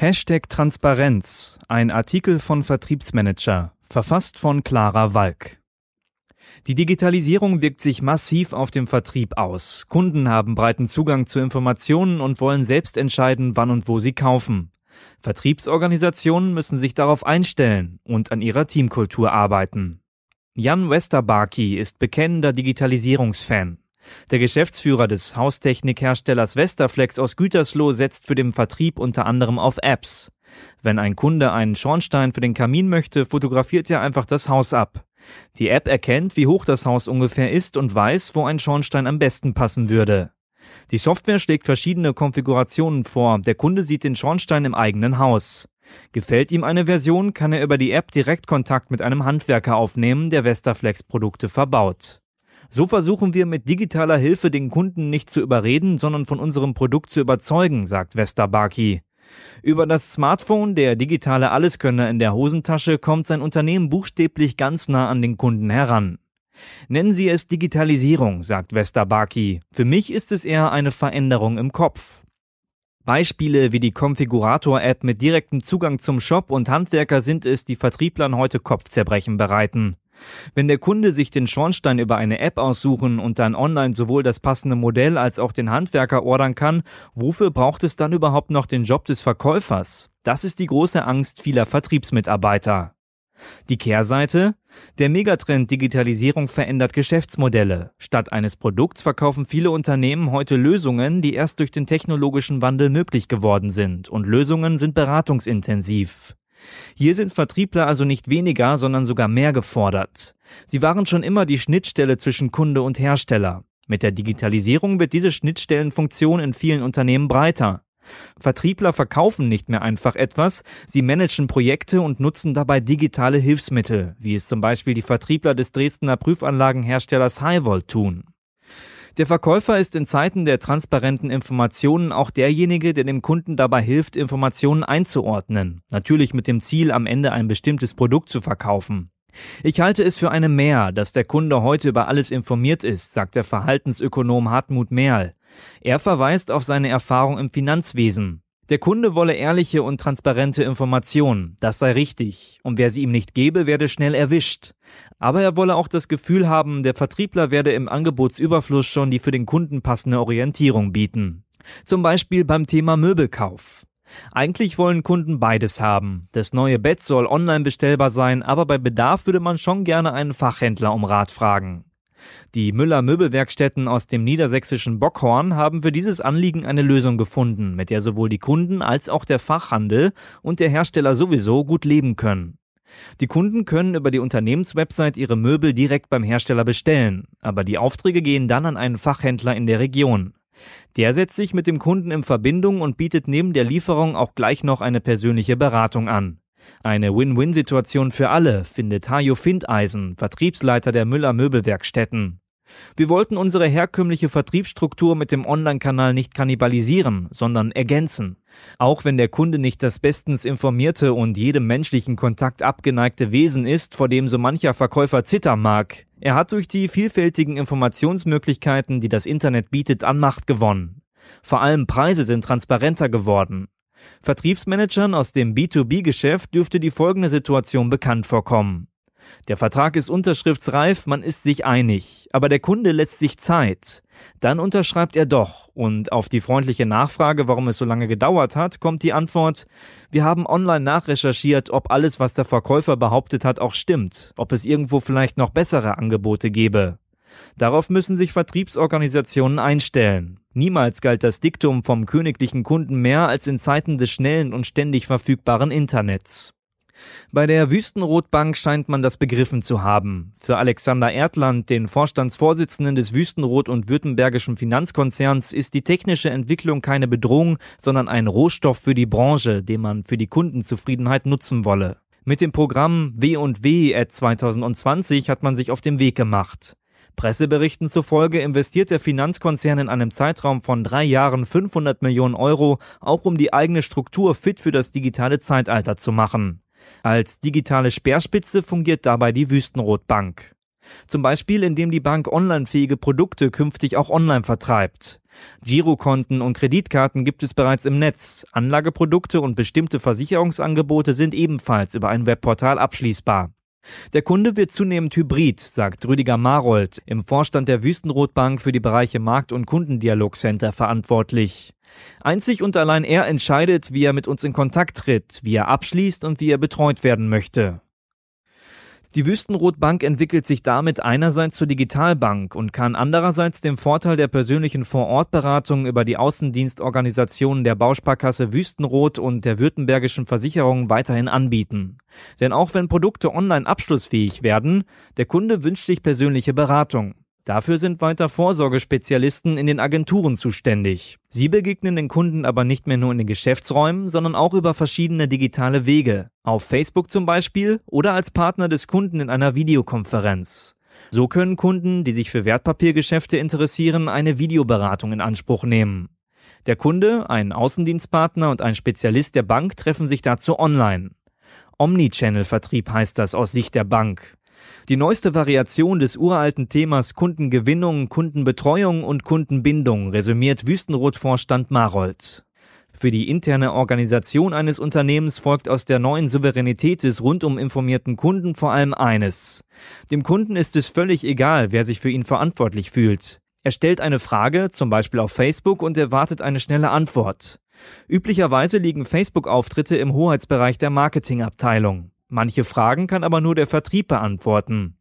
Hashtag Transparenz, ein Artikel von Vertriebsmanager, verfasst von Clara Walk. Die Digitalisierung wirkt sich massiv auf dem Vertrieb aus. Kunden haben breiten Zugang zu Informationen und wollen selbst entscheiden, wann und wo sie kaufen. Vertriebsorganisationen müssen sich darauf einstellen und an ihrer Teamkultur arbeiten. Jan Westerbarki ist bekennender Digitalisierungsfan. Der Geschäftsführer des Haustechnikherstellers Westerflex aus Gütersloh setzt für den Vertrieb unter anderem auf Apps. Wenn ein Kunde einen Schornstein für den Kamin möchte, fotografiert er einfach das Haus ab. Die App erkennt, wie hoch das Haus ungefähr ist und weiß, wo ein Schornstein am besten passen würde. Die Software schlägt verschiedene Konfigurationen vor. Der Kunde sieht den Schornstein im eigenen Haus. Gefällt ihm eine Version, kann er über die App direkt Kontakt mit einem Handwerker aufnehmen, der Westerflex Produkte verbaut. So versuchen wir mit digitaler Hilfe den Kunden nicht zu überreden, sondern von unserem Produkt zu überzeugen, sagt Westerbarki. Über das Smartphone, der digitale Alleskönner in der Hosentasche, kommt sein Unternehmen buchstäblich ganz nah an den Kunden heran. Nennen Sie es Digitalisierung, sagt Westerbarki. Für mich ist es eher eine Veränderung im Kopf. Beispiele wie die Konfigurator-App mit direktem Zugang zum Shop und Handwerker sind es, die Vertrieblern heute Kopfzerbrechen bereiten. Wenn der Kunde sich den Schornstein über eine App aussuchen und dann online sowohl das passende Modell als auch den Handwerker ordern kann, wofür braucht es dann überhaupt noch den Job des Verkäufers? Das ist die große Angst vieler Vertriebsmitarbeiter. Die Kehrseite? Der Megatrend Digitalisierung verändert Geschäftsmodelle. Statt eines Produkts verkaufen viele Unternehmen heute Lösungen, die erst durch den technologischen Wandel möglich geworden sind, und Lösungen sind beratungsintensiv. Hier sind Vertriebler also nicht weniger, sondern sogar mehr gefordert. Sie waren schon immer die Schnittstelle zwischen Kunde und Hersteller. Mit der Digitalisierung wird diese Schnittstellenfunktion in vielen Unternehmen breiter. Vertriebler verkaufen nicht mehr einfach etwas, sie managen Projekte und nutzen dabei digitale Hilfsmittel, wie es zum Beispiel die Vertriebler des Dresdner Prüfanlagenherstellers Highvolt tun. Der Verkäufer ist in Zeiten der transparenten Informationen auch derjenige, der dem Kunden dabei hilft, Informationen einzuordnen. Natürlich mit dem Ziel, am Ende ein bestimmtes Produkt zu verkaufen. Ich halte es für eine Mehr, dass der Kunde heute über alles informiert ist, sagt der Verhaltensökonom Hartmut Merl. Er verweist auf seine Erfahrung im Finanzwesen. Der Kunde wolle ehrliche und transparente Informationen, das sei richtig, und wer sie ihm nicht gebe, werde schnell erwischt. Aber er wolle auch das Gefühl haben, der Vertriebler werde im Angebotsüberfluss schon die für den Kunden passende Orientierung bieten. Zum Beispiel beim Thema Möbelkauf. Eigentlich wollen Kunden beides haben. Das neue Bett soll online bestellbar sein, aber bei Bedarf würde man schon gerne einen Fachhändler um Rat fragen. Die Müller Möbelwerkstätten aus dem niedersächsischen Bockhorn haben für dieses Anliegen eine Lösung gefunden, mit der sowohl die Kunden als auch der Fachhandel und der Hersteller sowieso gut leben können. Die Kunden können über die Unternehmenswebsite ihre Möbel direkt beim Hersteller bestellen, aber die Aufträge gehen dann an einen Fachhändler in der Region. Der setzt sich mit dem Kunden in Verbindung und bietet neben der Lieferung auch gleich noch eine persönliche Beratung an. Eine Win-Win-Situation für alle, findet Hajo Findeisen, Vertriebsleiter der Müller Möbelwerkstätten. Wir wollten unsere herkömmliche Vertriebsstruktur mit dem Online-Kanal nicht kannibalisieren, sondern ergänzen. Auch wenn der Kunde nicht das bestens informierte und jedem menschlichen Kontakt abgeneigte Wesen ist, vor dem so mancher Verkäufer zittern mag, er hat durch die vielfältigen Informationsmöglichkeiten, die das Internet bietet, an Macht gewonnen. Vor allem Preise sind transparenter geworden. Vertriebsmanagern aus dem B2B-Geschäft dürfte die folgende Situation bekannt vorkommen. Der Vertrag ist unterschriftsreif, man ist sich einig, aber der Kunde lässt sich Zeit. Dann unterschreibt er doch und auf die freundliche Nachfrage, warum es so lange gedauert hat, kommt die Antwort, wir haben online nachrecherchiert, ob alles, was der Verkäufer behauptet hat, auch stimmt, ob es irgendwo vielleicht noch bessere Angebote gäbe. Darauf müssen sich Vertriebsorganisationen einstellen. Niemals galt das Diktum vom königlichen Kunden mehr als in Zeiten des schnellen und ständig verfügbaren Internets. Bei der Wüstenrotbank scheint man das begriffen zu haben. Für Alexander Erdland, den Vorstandsvorsitzenden des Wüstenrot und Württembergischen Finanzkonzerns, ist die technische Entwicklung keine Bedrohung, sondern ein Rohstoff für die Branche, den man für die Kundenzufriedenheit nutzen wolle. Mit dem Programm W&W at 2020 hat man sich auf den Weg gemacht. Presseberichten zufolge investiert der Finanzkonzern in einem Zeitraum von drei Jahren 500 Millionen Euro, auch um die eigene Struktur fit für das digitale Zeitalter zu machen. Als digitale Speerspitze fungiert dabei die Wüstenrotbank. Zum Beispiel, indem die Bank onlinefähige Produkte künftig auch online vertreibt. Girokonten und Kreditkarten gibt es bereits im Netz. Anlageprodukte und bestimmte Versicherungsangebote sind ebenfalls über ein Webportal abschließbar. Der Kunde wird zunehmend hybrid, sagt Rüdiger Marold, im Vorstand der Wüstenrotbank für die Bereiche Markt- und Kundendialogcenter verantwortlich. Einzig und allein er entscheidet, wie er mit uns in Kontakt tritt, wie er abschließt und wie er betreut werden möchte. Die Wüstenrotbank entwickelt sich damit einerseits zur Digitalbank und kann andererseits den Vorteil der persönlichen Vorortberatung über die Außendienstorganisationen der Bausparkasse Wüstenrot und der Württembergischen Versicherung weiterhin anbieten. Denn auch wenn Produkte online abschlussfähig werden, der Kunde wünscht sich persönliche Beratung. Dafür sind weiter Vorsorgespezialisten in den Agenturen zuständig. Sie begegnen den Kunden aber nicht mehr nur in den Geschäftsräumen, sondern auch über verschiedene digitale Wege. Auf Facebook zum Beispiel oder als Partner des Kunden in einer Videokonferenz. So können Kunden, die sich für Wertpapiergeschäfte interessieren, eine Videoberatung in Anspruch nehmen. Der Kunde, ein Außendienstpartner und ein Spezialist der Bank treffen sich dazu online. Omnichannel-Vertrieb heißt das aus Sicht der Bank. Die neueste Variation des uralten Themas Kundengewinnung, Kundenbetreuung und Kundenbindung resümiert Wüstenrot-Vorstand Marold. Für die interne Organisation eines Unternehmens folgt aus der neuen Souveränität des rundum informierten Kunden vor allem eines. Dem Kunden ist es völlig egal, wer sich für ihn verantwortlich fühlt. Er stellt eine Frage, zum Beispiel auf Facebook, und erwartet eine schnelle Antwort. Üblicherweise liegen Facebook-Auftritte im Hoheitsbereich der Marketingabteilung. Manche Fragen kann aber nur der Vertrieb beantworten.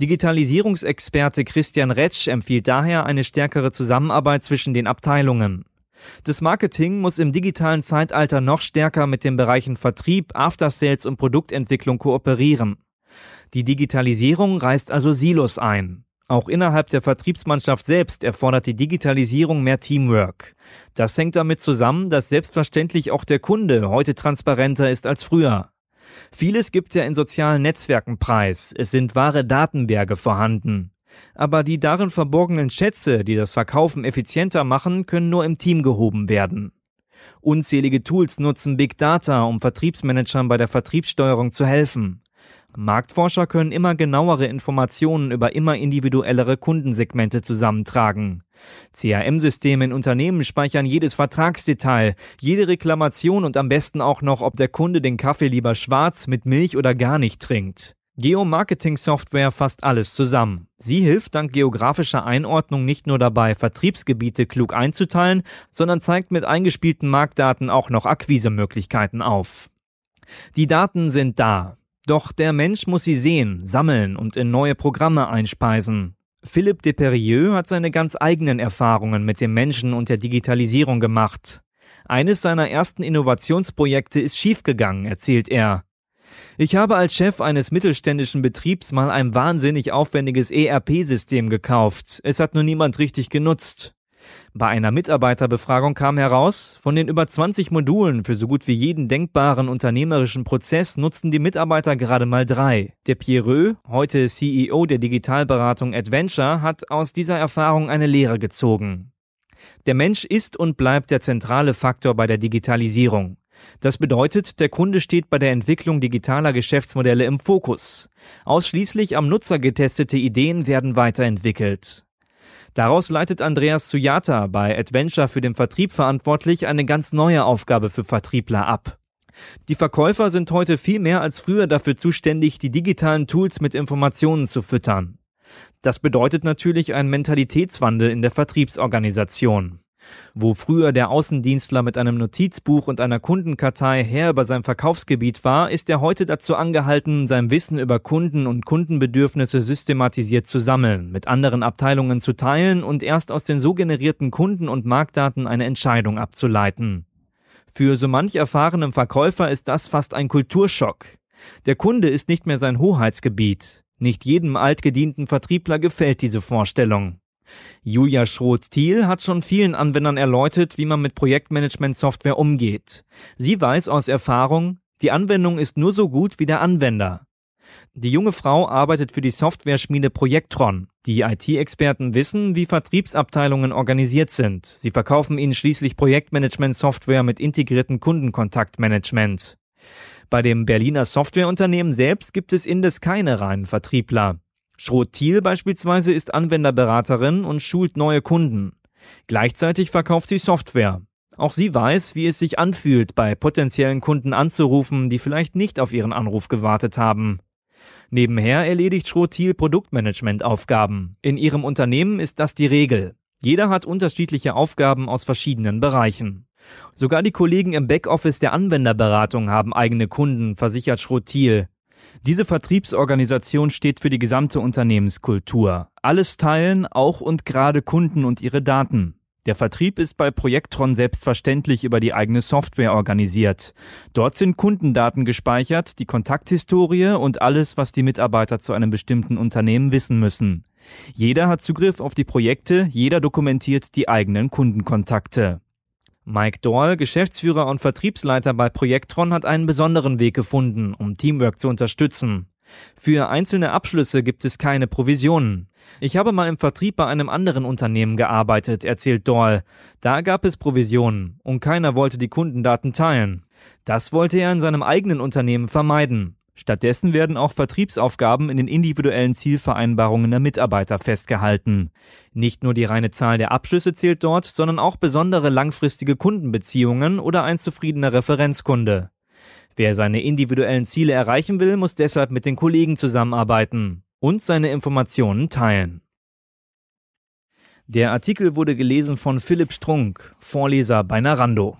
Digitalisierungsexperte Christian Retsch empfiehlt daher eine stärkere Zusammenarbeit zwischen den Abteilungen. Das Marketing muss im digitalen Zeitalter noch stärker mit den Bereichen Vertrieb, Aftersales und Produktentwicklung kooperieren. Die Digitalisierung reißt also Silos ein. Auch innerhalb der Vertriebsmannschaft selbst erfordert die Digitalisierung mehr Teamwork. Das hängt damit zusammen, dass selbstverständlich auch der Kunde heute transparenter ist als früher. Vieles gibt ja in sozialen Netzwerken preis. Es sind wahre Datenberge vorhanden. Aber die darin verborgenen Schätze, die das Verkaufen effizienter machen, können nur im Team gehoben werden. Unzählige Tools nutzen Big Data, um Vertriebsmanagern bei der Vertriebssteuerung zu helfen. Marktforscher können immer genauere Informationen über immer individuellere Kundensegmente zusammentragen. CRM-Systeme in Unternehmen speichern jedes Vertragsdetail, jede Reklamation und am besten auch noch, ob der Kunde den Kaffee lieber schwarz, mit Milch oder gar nicht trinkt. Geomarketing-Software fasst alles zusammen. Sie hilft dank geografischer Einordnung nicht nur dabei, Vertriebsgebiete klug einzuteilen, sondern zeigt mit eingespielten Marktdaten auch noch Akquisemöglichkeiten auf. Die Daten sind da. Doch der Mensch muss sie sehen, sammeln und in neue Programme einspeisen. Philippe Deperieux hat seine ganz eigenen Erfahrungen mit dem Menschen und der Digitalisierung gemacht. Eines seiner ersten Innovationsprojekte ist schiefgegangen, erzählt er. Ich habe als Chef eines mittelständischen Betriebs mal ein wahnsinnig aufwendiges ERP-System gekauft. Es hat nur niemand richtig genutzt. Bei einer Mitarbeiterbefragung kam heraus, von den über 20 Modulen für so gut wie jeden denkbaren unternehmerischen Prozess nutzten die Mitarbeiter gerade mal drei. Der Pierreux, heute CEO der Digitalberatung Adventure, hat aus dieser Erfahrung eine Lehre gezogen. Der Mensch ist und bleibt der zentrale Faktor bei der Digitalisierung. Das bedeutet, der Kunde steht bei der Entwicklung digitaler Geschäftsmodelle im Fokus. Ausschließlich am Nutzer getestete Ideen werden weiterentwickelt. Daraus leitet Andreas Sujata bei Adventure für den Vertrieb verantwortlich eine ganz neue Aufgabe für Vertriebler ab. Die Verkäufer sind heute viel mehr als früher dafür zuständig, die digitalen Tools mit Informationen zu füttern. Das bedeutet natürlich einen Mentalitätswandel in der Vertriebsorganisation. Wo früher der Außendienstler mit einem Notizbuch und einer Kundenkartei Herr über sein Verkaufsgebiet war, ist er heute dazu angehalten, sein Wissen über Kunden und Kundenbedürfnisse systematisiert zu sammeln, mit anderen Abteilungen zu teilen und erst aus den so generierten Kunden- und Marktdaten eine Entscheidung abzuleiten. Für so manch erfahrenen Verkäufer ist das fast ein Kulturschock. Der Kunde ist nicht mehr sein Hoheitsgebiet. Nicht jedem altgedienten Vertriebler gefällt diese Vorstellung. Julia Schroth-Thiel hat schon vielen Anwendern erläutert, wie man mit Projektmanagement-Software umgeht. Sie weiß aus Erfahrung, die Anwendung ist nur so gut wie der Anwender. Die junge Frau arbeitet für die Software-Schmiede Projektron. Die IT-Experten wissen, wie Vertriebsabteilungen organisiert sind. Sie verkaufen ihnen schließlich Projektmanagement-Software mit integriertem Kundenkontaktmanagement. Bei dem Berliner Softwareunternehmen selbst gibt es indes keine reinen Vertriebler. Schrot-Thiel beispielsweise ist Anwenderberaterin und schult neue Kunden. Gleichzeitig verkauft sie Software. Auch sie weiß, wie es sich anfühlt, bei potenziellen Kunden anzurufen, die vielleicht nicht auf ihren Anruf gewartet haben. Nebenher erledigt Schrot-Thiel Produktmanagement-Aufgaben. In ihrem Unternehmen ist das die Regel. Jeder hat unterschiedliche Aufgaben aus verschiedenen Bereichen. Sogar die Kollegen im Backoffice der Anwenderberatung haben eigene Kunden, versichert Schrot-Thiel. Diese Vertriebsorganisation steht für die gesamte Unternehmenskultur. Alles teilen, auch und gerade Kunden und ihre Daten. Der Vertrieb ist bei Projektron selbstverständlich über die eigene Software organisiert. Dort sind Kundendaten gespeichert, die Kontakthistorie und alles, was die Mitarbeiter zu einem bestimmten Unternehmen wissen müssen. Jeder hat Zugriff auf die Projekte, jeder dokumentiert die eigenen Kundenkontakte. Mike Doyle, Geschäftsführer und Vertriebsleiter bei Projektron, hat einen besonderen Weg gefunden, um Teamwork zu unterstützen. Für einzelne Abschlüsse gibt es keine Provisionen. Ich habe mal im Vertrieb bei einem anderen Unternehmen gearbeitet, erzählt Doyle. Da gab es Provisionen und keiner wollte die Kundendaten teilen. Das wollte er in seinem eigenen Unternehmen vermeiden. Stattdessen werden auch Vertriebsaufgaben in den individuellen Zielvereinbarungen der Mitarbeiter festgehalten. Nicht nur die reine Zahl der Abschlüsse zählt dort, sondern auch besondere langfristige Kundenbeziehungen oder ein zufriedener Referenzkunde. Wer seine individuellen Ziele erreichen will, muss deshalb mit den Kollegen zusammenarbeiten und seine Informationen teilen. Der Artikel wurde gelesen von Philipp Strunk, Vorleser bei Narando.